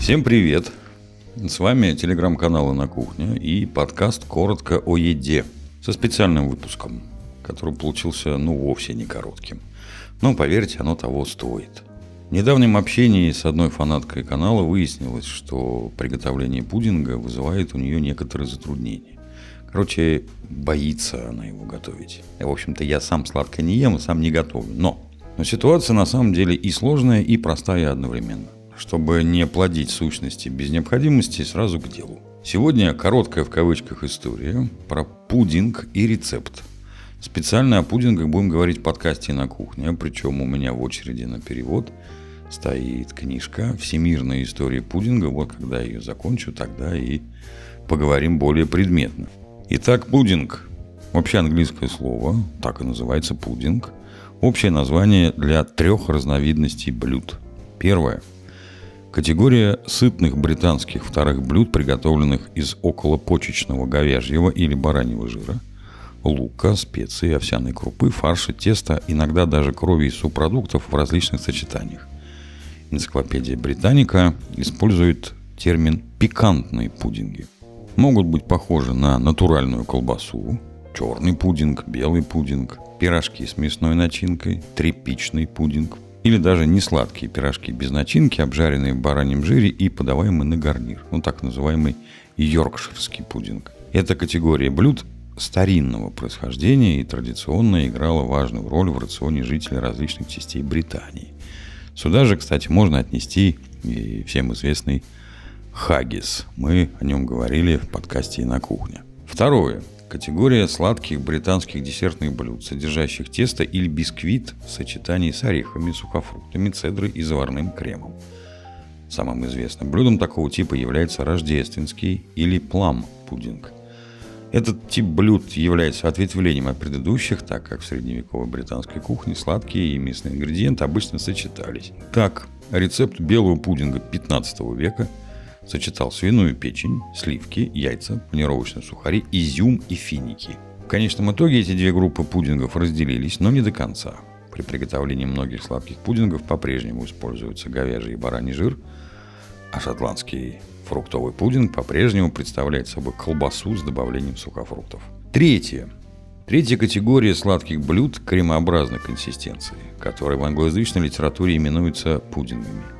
Всем привет! С вами телеграм-каналы на кухне и подкаст «Коротко о еде» со специальным выпуском, который получился ну вовсе не коротким. Но поверьте, оно того стоит. В недавнем общении с одной фанаткой канала выяснилось, что приготовление пудинга вызывает у нее некоторые затруднения. Короче, боится она его готовить. И, в общем-то, я сам сладко не ем и сам не готовлю. Но, но ситуация на самом деле и сложная, и простая одновременно. Чтобы не плодить сущности без необходимости, сразу к делу. Сегодня короткая в кавычках история про пудинг и рецепт. Специально о пудингах будем говорить в подкасте на кухне, причем у меня в очереди на перевод стоит книжка «Всемирная история пудинга». Вот когда я ее закончу, тогда и поговорим более предметно. Итак, пудинг. Вообще английское слово, так и называется пудинг. Общее название для трех разновидностей блюд. Первое. Категория сытных британских вторых блюд, приготовленных из околопочечного говяжьего или бараньего жира, лука, специи, овсяной крупы, фарша, теста, иногда даже крови и субпродуктов в различных сочетаниях. Энциклопедия Британика использует термин «пикантные пудинги» могут быть похожи на натуральную колбасу, черный пудинг, белый пудинг, пирожки с мясной начинкой, тряпичный пудинг или даже несладкие пирожки без начинки, обжаренные в бараньем жире и подаваемые на гарнир, ну так называемый йоркширский пудинг. Эта категория блюд старинного происхождения и традиционно играла важную роль в рационе жителей различных частей Британии. Сюда же, кстати, можно отнести и всем известный хаггис. Мы о нем говорили в подкасте «И на кухне». Второе. Категория сладких британских десертных блюд, содержащих тесто или бисквит в сочетании с орехами, сухофруктами, цедрой и заварным кремом. Самым известным блюдом такого типа является рождественский или плам-пудинг. Этот тип блюд является ответвлением от предыдущих, так как в средневековой британской кухне сладкие и мясные ингредиенты обычно сочетались. Так, рецепт белого пудинга 15 века – сочетал свиную печень, сливки, яйца, панировочные сухари, изюм и финики. В конечном итоге эти две группы пудингов разделились, но не до конца. При приготовлении многих сладких пудингов по-прежнему используется говяжий и бараний жир, а шотландский фруктовый пудинг по-прежнему представляет собой колбасу с добавлением сухофруктов. Третье. Третья категория сладких блюд кремообразной консистенции, которые в англоязычной литературе именуются пудингами –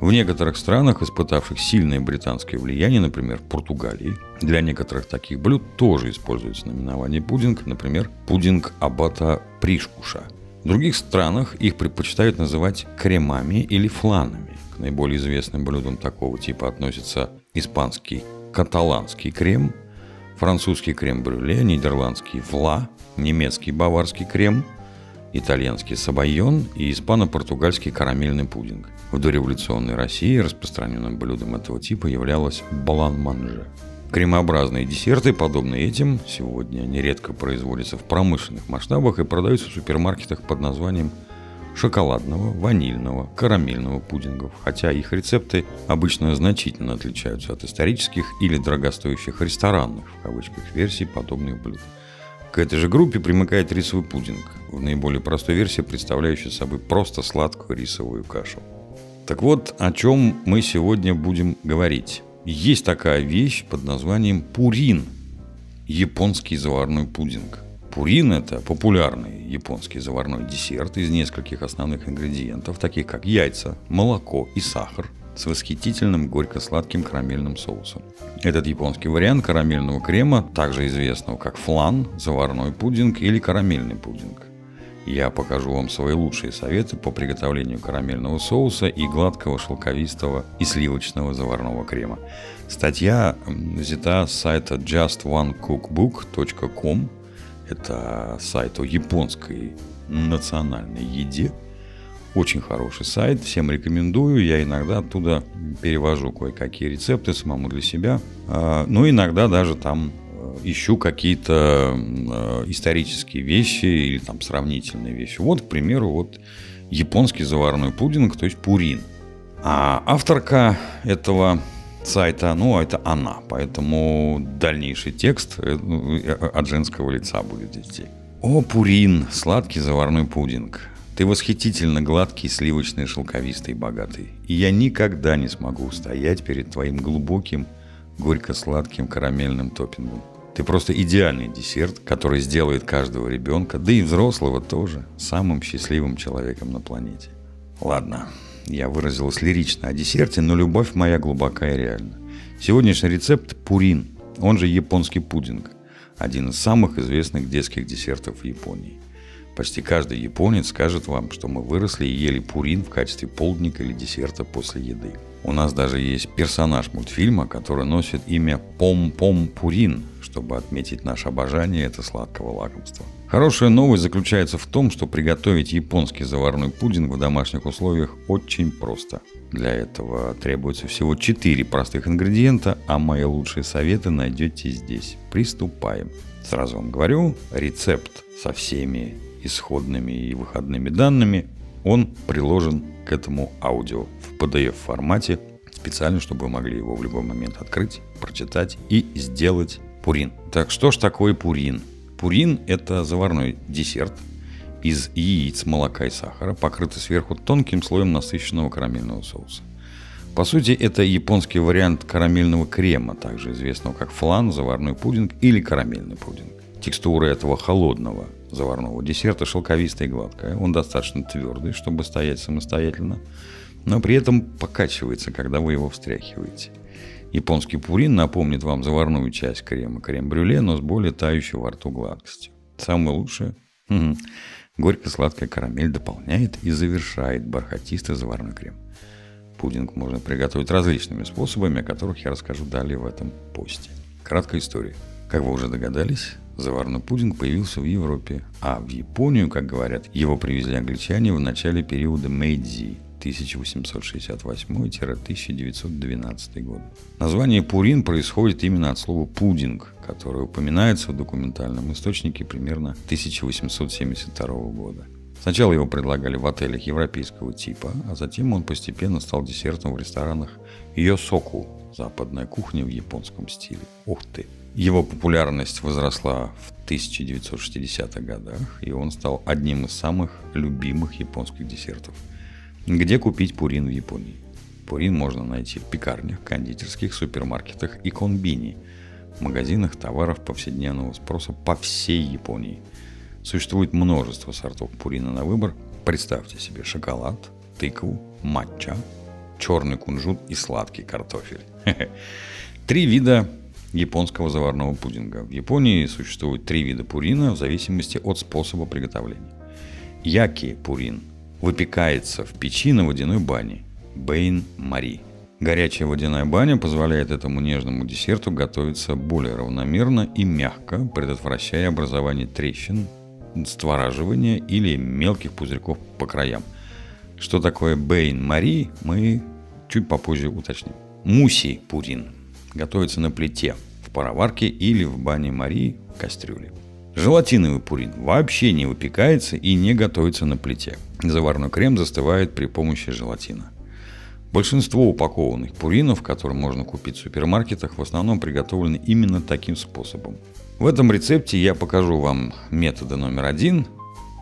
в некоторых странах, испытавших сильное британское влияние, например, Португалии, для некоторых таких блюд тоже используется наименование пудинг, например, пудинг аббата пришкуша. В других странах их предпочитают называть кремами или фланами. К наиболее известным блюдам такого типа относятся испанский каталанский крем, французский крем-брюле, нидерландский вла, немецкий баварский крем – итальянский сабайон и испано-португальский карамельный пудинг. В дореволюционной России распространенным блюдом этого типа являлось балан-манже. Кремообразные десерты, подобные этим, сегодня нередко производятся в промышленных масштабах и продаются в супермаркетах под названием шоколадного, ванильного, карамельного пудингов, хотя их рецепты обычно значительно отличаются от исторических или дорогостоящих ресторанных, в кавычках, версий подобных блюд. К этой же группе примыкает рисовый пудинг, в наиболее простой версии представляющий собой просто сладкую рисовую кашу. Так вот, о чем мы сегодня будем говорить. Есть такая вещь под названием пурин – японский заварной пудинг. Пурин – это популярный японский заварной десерт из нескольких основных ингредиентов, таких как яйца, молоко и сахар – с восхитительным горько-сладким карамельным соусом. Этот японский вариант карамельного крема, также известного как флан, заварной пудинг или карамельный пудинг. Я покажу вам свои лучшие советы по приготовлению карамельного соуса и гладкого шелковистого и сливочного заварного крема. Статья взята с сайта justonecookbook.com. Это сайт о японской национальной еде – очень хороший сайт, всем рекомендую. Я иногда оттуда перевожу кое-какие рецепты самому для себя. А, ну, иногда даже там э, ищу какие-то э, исторические вещи или там сравнительные вещи. Вот, к примеру, вот японский заварной пудинг, то есть пурин. А авторка этого сайта, ну, это она, поэтому дальнейший текст э, от женского лица будет идти. О, пурин, сладкий заварной пудинг. Ты восхитительно гладкий, сливочный, шелковистый богатый. И я никогда не смогу устоять перед твоим глубоким, горько-сладким карамельным топпингом. Ты просто идеальный десерт, который сделает каждого ребенка, да и взрослого тоже, самым счастливым человеком на планете. Ладно, я выразилась лирично о десерте, но любовь моя глубока и реальна. Сегодняшний рецепт – пурин, он же японский пудинг. Один из самых известных детских десертов в Японии. Почти каждый японец скажет вам, что мы выросли и ели пурин в качестве полдника или десерта после еды. У нас даже есть персонаж мультфильма, который носит имя Пом-Пом Пурин, чтобы отметить наше обожание этого сладкого лакомства. Хорошая новость заключается в том, что приготовить японский заварной пудинг в домашних условиях очень просто. Для этого требуется всего 4 простых ингредиента, а мои лучшие советы найдете здесь. Приступаем. Сразу вам говорю, рецепт со всеми исходными и выходными данными, он приложен к этому аудио в PDF формате, специально, чтобы вы могли его в любой момент открыть, прочитать и сделать пурин. Так что ж такое пурин? Пурин – это заварной десерт из яиц, молока и сахара, покрытый сверху тонким слоем насыщенного карамельного соуса. По сути, это японский вариант карамельного крема, также известного как флан, заварной пудинг или карамельный пудинг. Текстура этого холодного заварного десерта шелковистая и гладкая. Он достаточно твердый, чтобы стоять самостоятельно, но при этом покачивается, когда вы его встряхиваете. Японский пурин напомнит вам заварную часть крема, крем-брюле, но с более тающей во рту гладкостью. Самое лучшее угу. горько-сладкая карамель дополняет и завершает бархатистый заварной крем. Пудинг можно приготовить различными способами, о которых я расскажу далее в этом посте. Краткая история. Как вы уже догадались, заварной пудинг появился в Европе, а в Японию, как говорят, его привезли англичане в начале периода Мэйдзи 1868-1912 годы. Название пурин происходит именно от слова пудинг, которое упоминается в документальном источнике примерно 1872 года. Сначала его предлагали в отелях европейского типа, а затем он постепенно стал десертом в ресторанах Йосоку, западная кухня в японском стиле. Ух ты! Его популярность возросла в 1960-х годах, и он стал одним из самых любимых японских десертов. Где купить пурин в Японии? Пурин можно найти в пекарнях, кондитерских, супермаркетах и конбини, магазинах товаров повседневного спроса по всей Японии. Существует множество сортов пурина на выбор. Представьте себе шоколад, тыкву, матча, черный кунжут и сладкий картофель. Три вида японского заварного пудинга. В Японии существует три вида пурина в зависимости от способа приготовления. Яки пурин выпекается в печи на водяной бане. Бейн Мари. Горячая водяная баня позволяет этому нежному десерту готовиться более равномерно и мягко, предотвращая образование трещин, створаживания или мелких пузырьков по краям. Что такое Бейн Мари, мы чуть попозже уточним. Муси пурин готовится на плите, в пароварке или в бане Марии в кастрюле. Желатиновый пурин вообще не выпекается и не готовится на плите. Заварной крем застывает при помощи желатина. Большинство упакованных пуринов, которые можно купить в супермаркетах, в основном приготовлены именно таким способом. В этом рецепте я покажу вам методы номер один,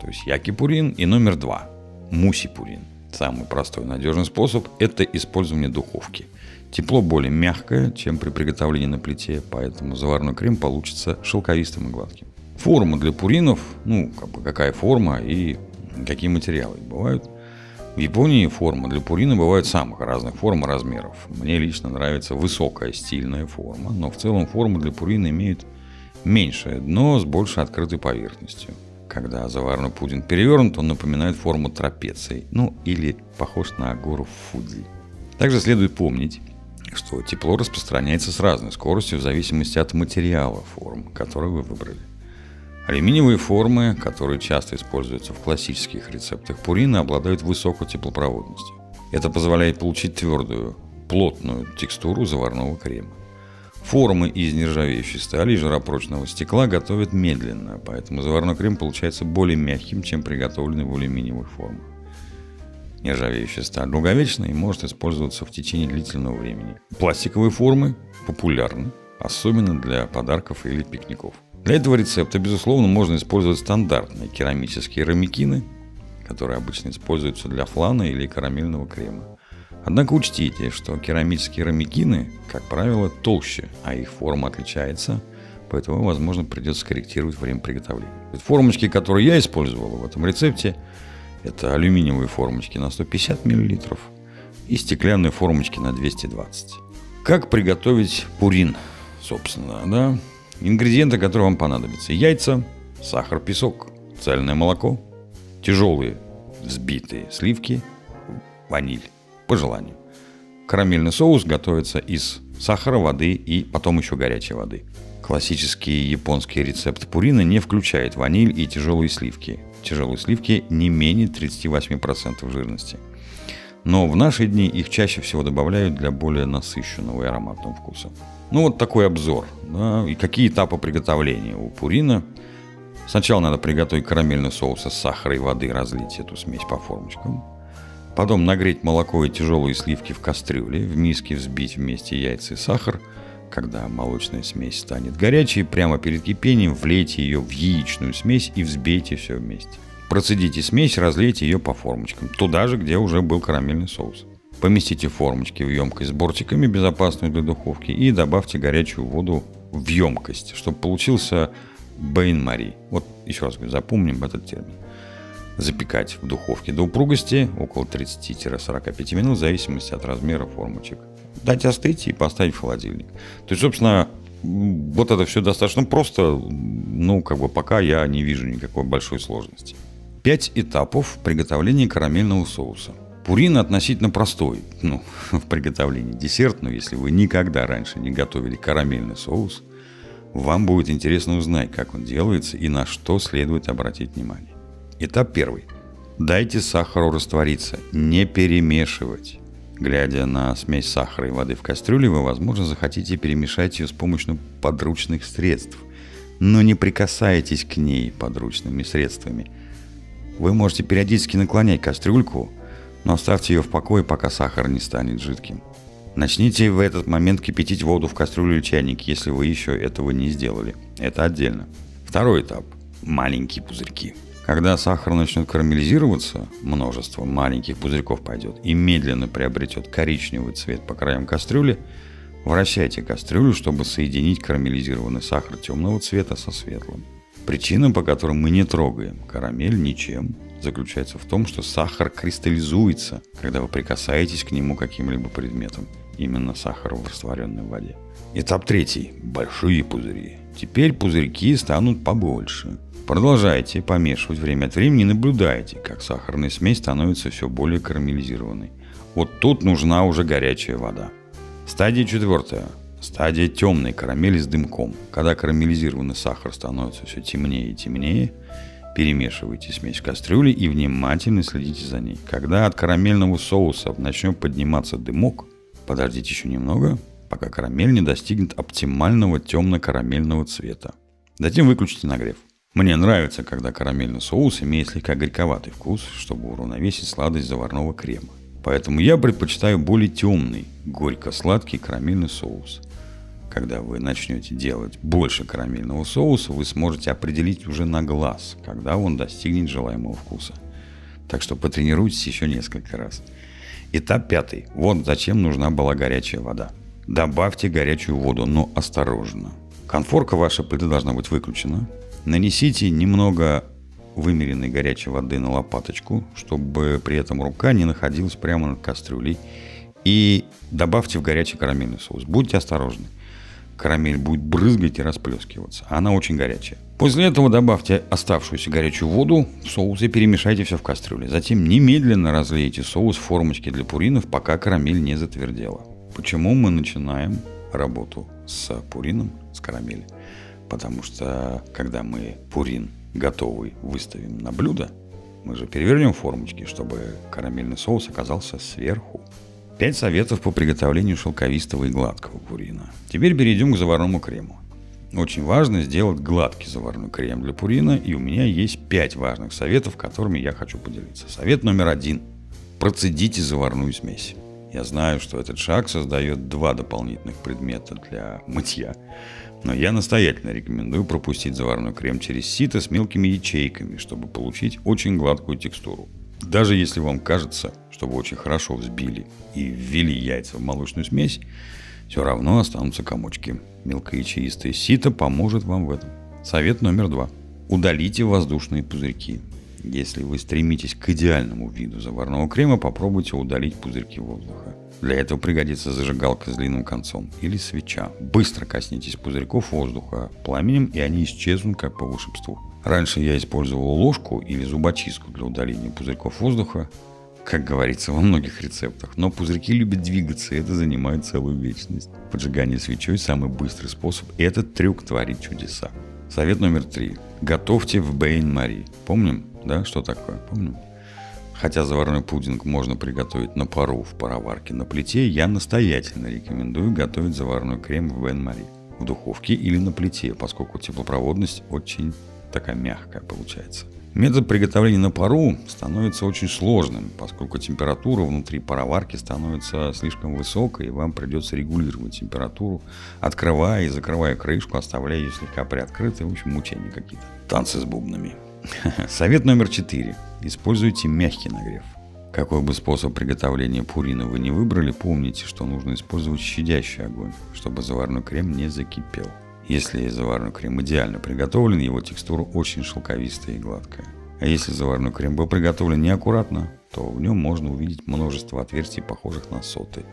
то есть яки-пурин, и номер два – муси-пурин. Самый простой и надежный способ – это использование духовки. Тепло более мягкое, чем при приготовлении на плите, поэтому заварной крем получится шелковистым и гладким. Форма для пуринов, ну, как бы какая форма и какие материалы бывают. В Японии форма для пурина бывает самых разных форм и размеров. Мне лично нравится высокая стильная форма, но в целом форма для пурина имеет меньшее дно с больше открытой поверхностью. Когда заварной пудинг перевернут, он напоминает форму трапеции, ну или похож на гору Фудзи. Также следует помнить, что тепло распространяется с разной скоростью в зависимости от материала форм, который вы выбрали. Алюминиевые формы, которые часто используются в классических рецептах пурина, обладают высокой теплопроводностью. Это позволяет получить твердую, плотную текстуру заварного крема. Формы из нержавеющей стали и жаропрочного стекла готовят медленно, поэтому заварной крем получается более мягким, чем приготовленный в алюминиевых формах. Нержавеющая сталь долговечна и может использоваться в течение длительного времени. Пластиковые формы популярны, особенно для подарков или пикников. Для этого рецепта, безусловно, можно использовать стандартные керамические рамикины, которые обычно используются для флана или карамельного крема. Однако учтите, что керамические рамикины, как правило, толще, а их форма отличается, поэтому, возможно, придется скорректировать время приготовления. Формочки, которые я использовал в этом рецепте, это алюминиевые формочки на 150 мл и стеклянные формочки на 220. Как приготовить пурин, собственно, да? Ингредиенты, которые вам понадобятся. Яйца, сахар, песок, цельное молоко, тяжелые взбитые сливки, ваниль по желанию. Карамельный соус готовится из сахара, воды и потом еще горячей воды. Классический японский рецепт пурина не включает ваниль и тяжелые сливки. Тяжелые сливки не менее 38% жирности. Но в наши дни их чаще всего добавляют для более насыщенного и ароматного вкуса. Ну вот такой обзор. Да, и какие этапы приготовления у пурина. Сначала надо приготовить карамельный соус из сахара и воды, разлить эту смесь по формочкам. Потом нагреть молоко и тяжелые сливки в кастрюле, в миске взбить вместе яйца и сахар. Когда молочная смесь станет горячей, прямо перед кипением влейте ее в яичную смесь и взбейте все вместе. Процедите смесь, разлейте ее по формочкам, туда же, где уже был карамельный соус. Поместите формочки в емкость с бортиками, безопасную для духовки, и добавьте горячую воду в емкость, чтобы получился бейн-мари. Вот еще раз говорю, запомним этот термин запекать в духовке до упругости около 30-45 минут в зависимости от размера формочек. Дать остыть и поставить в холодильник. То есть, собственно, вот это все достаточно просто, ну, как бы пока я не вижу никакой большой сложности. Пять этапов приготовления карамельного соуса. Пурин относительно простой, ну, в приготовлении десерт, но если вы никогда раньше не готовили карамельный соус, вам будет интересно узнать, как он делается и на что следует обратить внимание. Этап первый. Дайте сахару раствориться, не перемешивать. Глядя на смесь сахара и воды в кастрюле, вы, возможно, захотите перемешать ее с помощью подручных средств. Но не прикасайтесь к ней подручными средствами. Вы можете периодически наклонять кастрюльку, но оставьте ее в покое, пока сахар не станет жидким. Начните в этот момент кипятить воду в кастрюле или чайник, если вы еще этого не сделали. Это отдельно. Второй этап. Маленькие пузырьки. Когда сахар начнет карамелизироваться, множество маленьких пузырьков пойдет и медленно приобретет коричневый цвет по краям кастрюли, вращайте кастрюлю, чтобы соединить карамелизированный сахар темного цвета со светлым. Причина, по которой мы не трогаем карамель ничем, заключается в том, что сахар кристаллизуется, когда вы прикасаетесь к нему каким-либо предметом, именно сахару в растворенной воде. Этап третий. Большие пузыри. Теперь пузырьки станут побольше. Продолжайте помешивать время от времени и наблюдайте, как сахарная смесь становится все более карамелизированной. Вот тут нужна уже горячая вода. Стадия четвертая. Стадия темной карамели с дымком. Когда карамелизированный сахар становится все темнее и темнее, перемешивайте смесь в кастрюле и внимательно следите за ней. Когда от карамельного соуса начнет подниматься дымок, подождите еще немного, пока карамель не достигнет оптимального темно-карамельного цвета. Затем выключите нагрев. Мне нравится, когда карамельный соус имеет слегка горьковатый вкус, чтобы уравновесить сладость заварного крема. Поэтому я предпочитаю более темный, горько-сладкий карамельный соус. Когда вы начнете делать больше карамельного соуса, вы сможете определить уже на глаз, когда он достигнет желаемого вкуса. Так что потренируйтесь еще несколько раз. Этап пятый. Вот зачем нужна была горячая вода. Добавьте горячую воду, но осторожно. Конфорка вашей плиты должна быть выключена. Нанесите немного вымеренной горячей воды на лопаточку, чтобы при этом рука не находилась прямо над кастрюлей. И добавьте в горячий карамельный соус. Будьте осторожны. Карамель будет брызгать и расплескиваться. Она очень горячая. После этого добавьте оставшуюся горячую воду в соус и перемешайте все в кастрюле. Затем немедленно разлейте соус в формочке для пуринов, пока карамель не затвердела. Почему мы начинаем работу с пурином, с карамелью? Потому что когда мы пурин готовый выставим на блюдо, мы же перевернем формочки, чтобы карамельный соус оказался сверху. Пять советов по приготовлению шелковистого и гладкого пурина. Теперь перейдем к заварному крему. Очень важно сделать гладкий заварной крем для пурина, и у меня есть пять важных советов, которыми я хочу поделиться. Совет номер один. Процедите заварную смесь. Я знаю, что этот шаг создает два дополнительных предмета для мытья. Но я настоятельно рекомендую пропустить заварной крем через сито с мелкими ячейками, чтобы получить очень гладкую текстуру. Даже если вам кажется, что вы очень хорошо взбили и ввели яйца в молочную смесь, все равно останутся комочки. Мелкоячеистое сито поможет вам в этом. Совет номер два. Удалите воздушные пузырьки. Если вы стремитесь к идеальному виду заварного крема, попробуйте удалить пузырьки воздуха. Для этого пригодится зажигалка с длинным концом или свеча. Быстро коснитесь пузырьков воздуха пламенем, и они исчезнут как по волшебству. Раньше я использовал ложку или зубочистку для удаления пузырьков воздуха, как говорится во многих рецептах. Но пузырьки любят двигаться, и это занимает целую вечность. Поджигание свечой – самый быстрый способ, и этот трюк творит чудеса. Совет номер три. Готовьте в Бейн-Мари. Помним, да, что такое? Помним? Хотя заварной пудинг можно приготовить на пару в пароварке на плите, я настоятельно рекомендую готовить заварной крем в Бен-Мари в духовке или на плите, поскольку теплопроводность очень такая мягкая получается. Метод приготовления на пару становится очень сложным, поскольку температура внутри пароварки становится слишком высокой, и вам придется регулировать температуру, открывая и закрывая крышку, оставляя ее слегка приоткрытой. В общем, мучения какие-то. Танцы с бубнами. Совет номер четыре. Используйте мягкий нагрев. Какой бы способ приготовления пурина вы не выбрали, помните, что нужно использовать щадящий огонь, чтобы заварной крем не закипел. Если заварной крем идеально приготовлен, его текстура очень шелковистая и гладкая. А если заварной крем был приготовлен неаккуратно, то в нем можно увидеть множество отверстий, похожих на соты.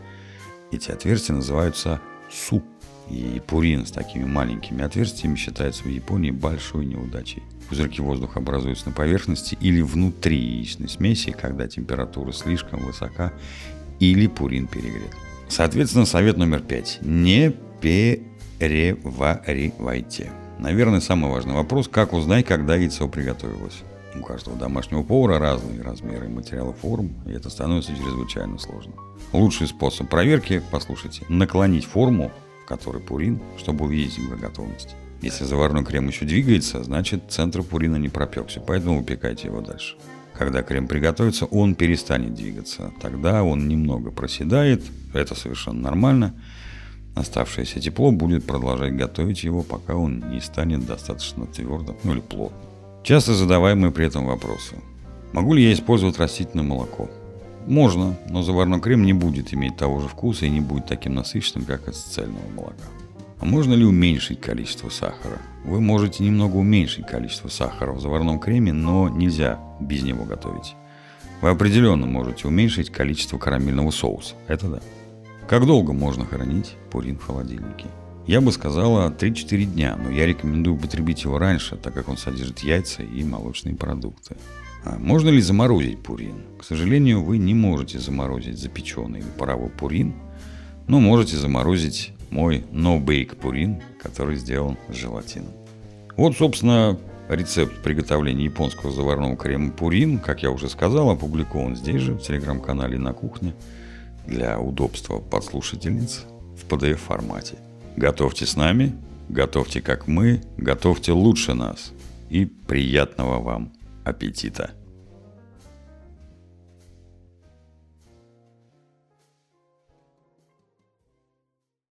Эти отверстия называются су. И пурин с такими маленькими отверстиями считается в Японии большой неудачей. Пузырьки воздуха образуются на поверхности или внутри яичной смеси, когда температура слишком высока или пурин перегрет. Соответственно, совет номер пять. Не переваривайте. Наверное, самый важный вопрос, как узнать, когда яйцо приготовилось. У каждого домашнего повара разные размеры материалов форм, и это становится чрезвычайно сложно. Лучший способ проверки, послушайте, наклонить форму, в которой пурин, чтобы увидеть его готовность. Если заварной крем еще двигается, значит центр пурина не пропекся, поэтому выпекайте его дальше. Когда крем приготовится, он перестанет двигаться. Тогда он немного проседает, это совершенно нормально. Оставшееся тепло будет продолжать готовить его, пока он не станет достаточно твердым ну или плотным. Часто задаваемые при этом вопросы. Могу ли я использовать растительное молоко? Можно, но заварной крем не будет иметь того же вкуса и не будет таким насыщенным, как из цельного молока. А можно ли уменьшить количество сахара? Вы можете немного уменьшить количество сахара в заварном креме, но нельзя без него готовить. Вы определенно можете уменьшить количество карамельного соуса. Это да. Как долго можно хранить пурин в холодильнике? Я бы сказала 3-4 дня, но я рекомендую употребить его раньше, так как он содержит яйца и молочные продукты. А можно ли заморозить пурин? К сожалению, вы не можете заморозить запеченный или паровой пурин, но можете заморозить мой no-bake пурин, который сделан с желатином. Вот, собственно, рецепт приготовления японского заварного крема пурин, как я уже сказал, опубликован здесь же, в телеграм-канале «На кухне» для удобства подслушательниц в PDF-формате. Готовьте с нами, готовьте как мы, готовьте лучше нас. И приятного вам аппетита!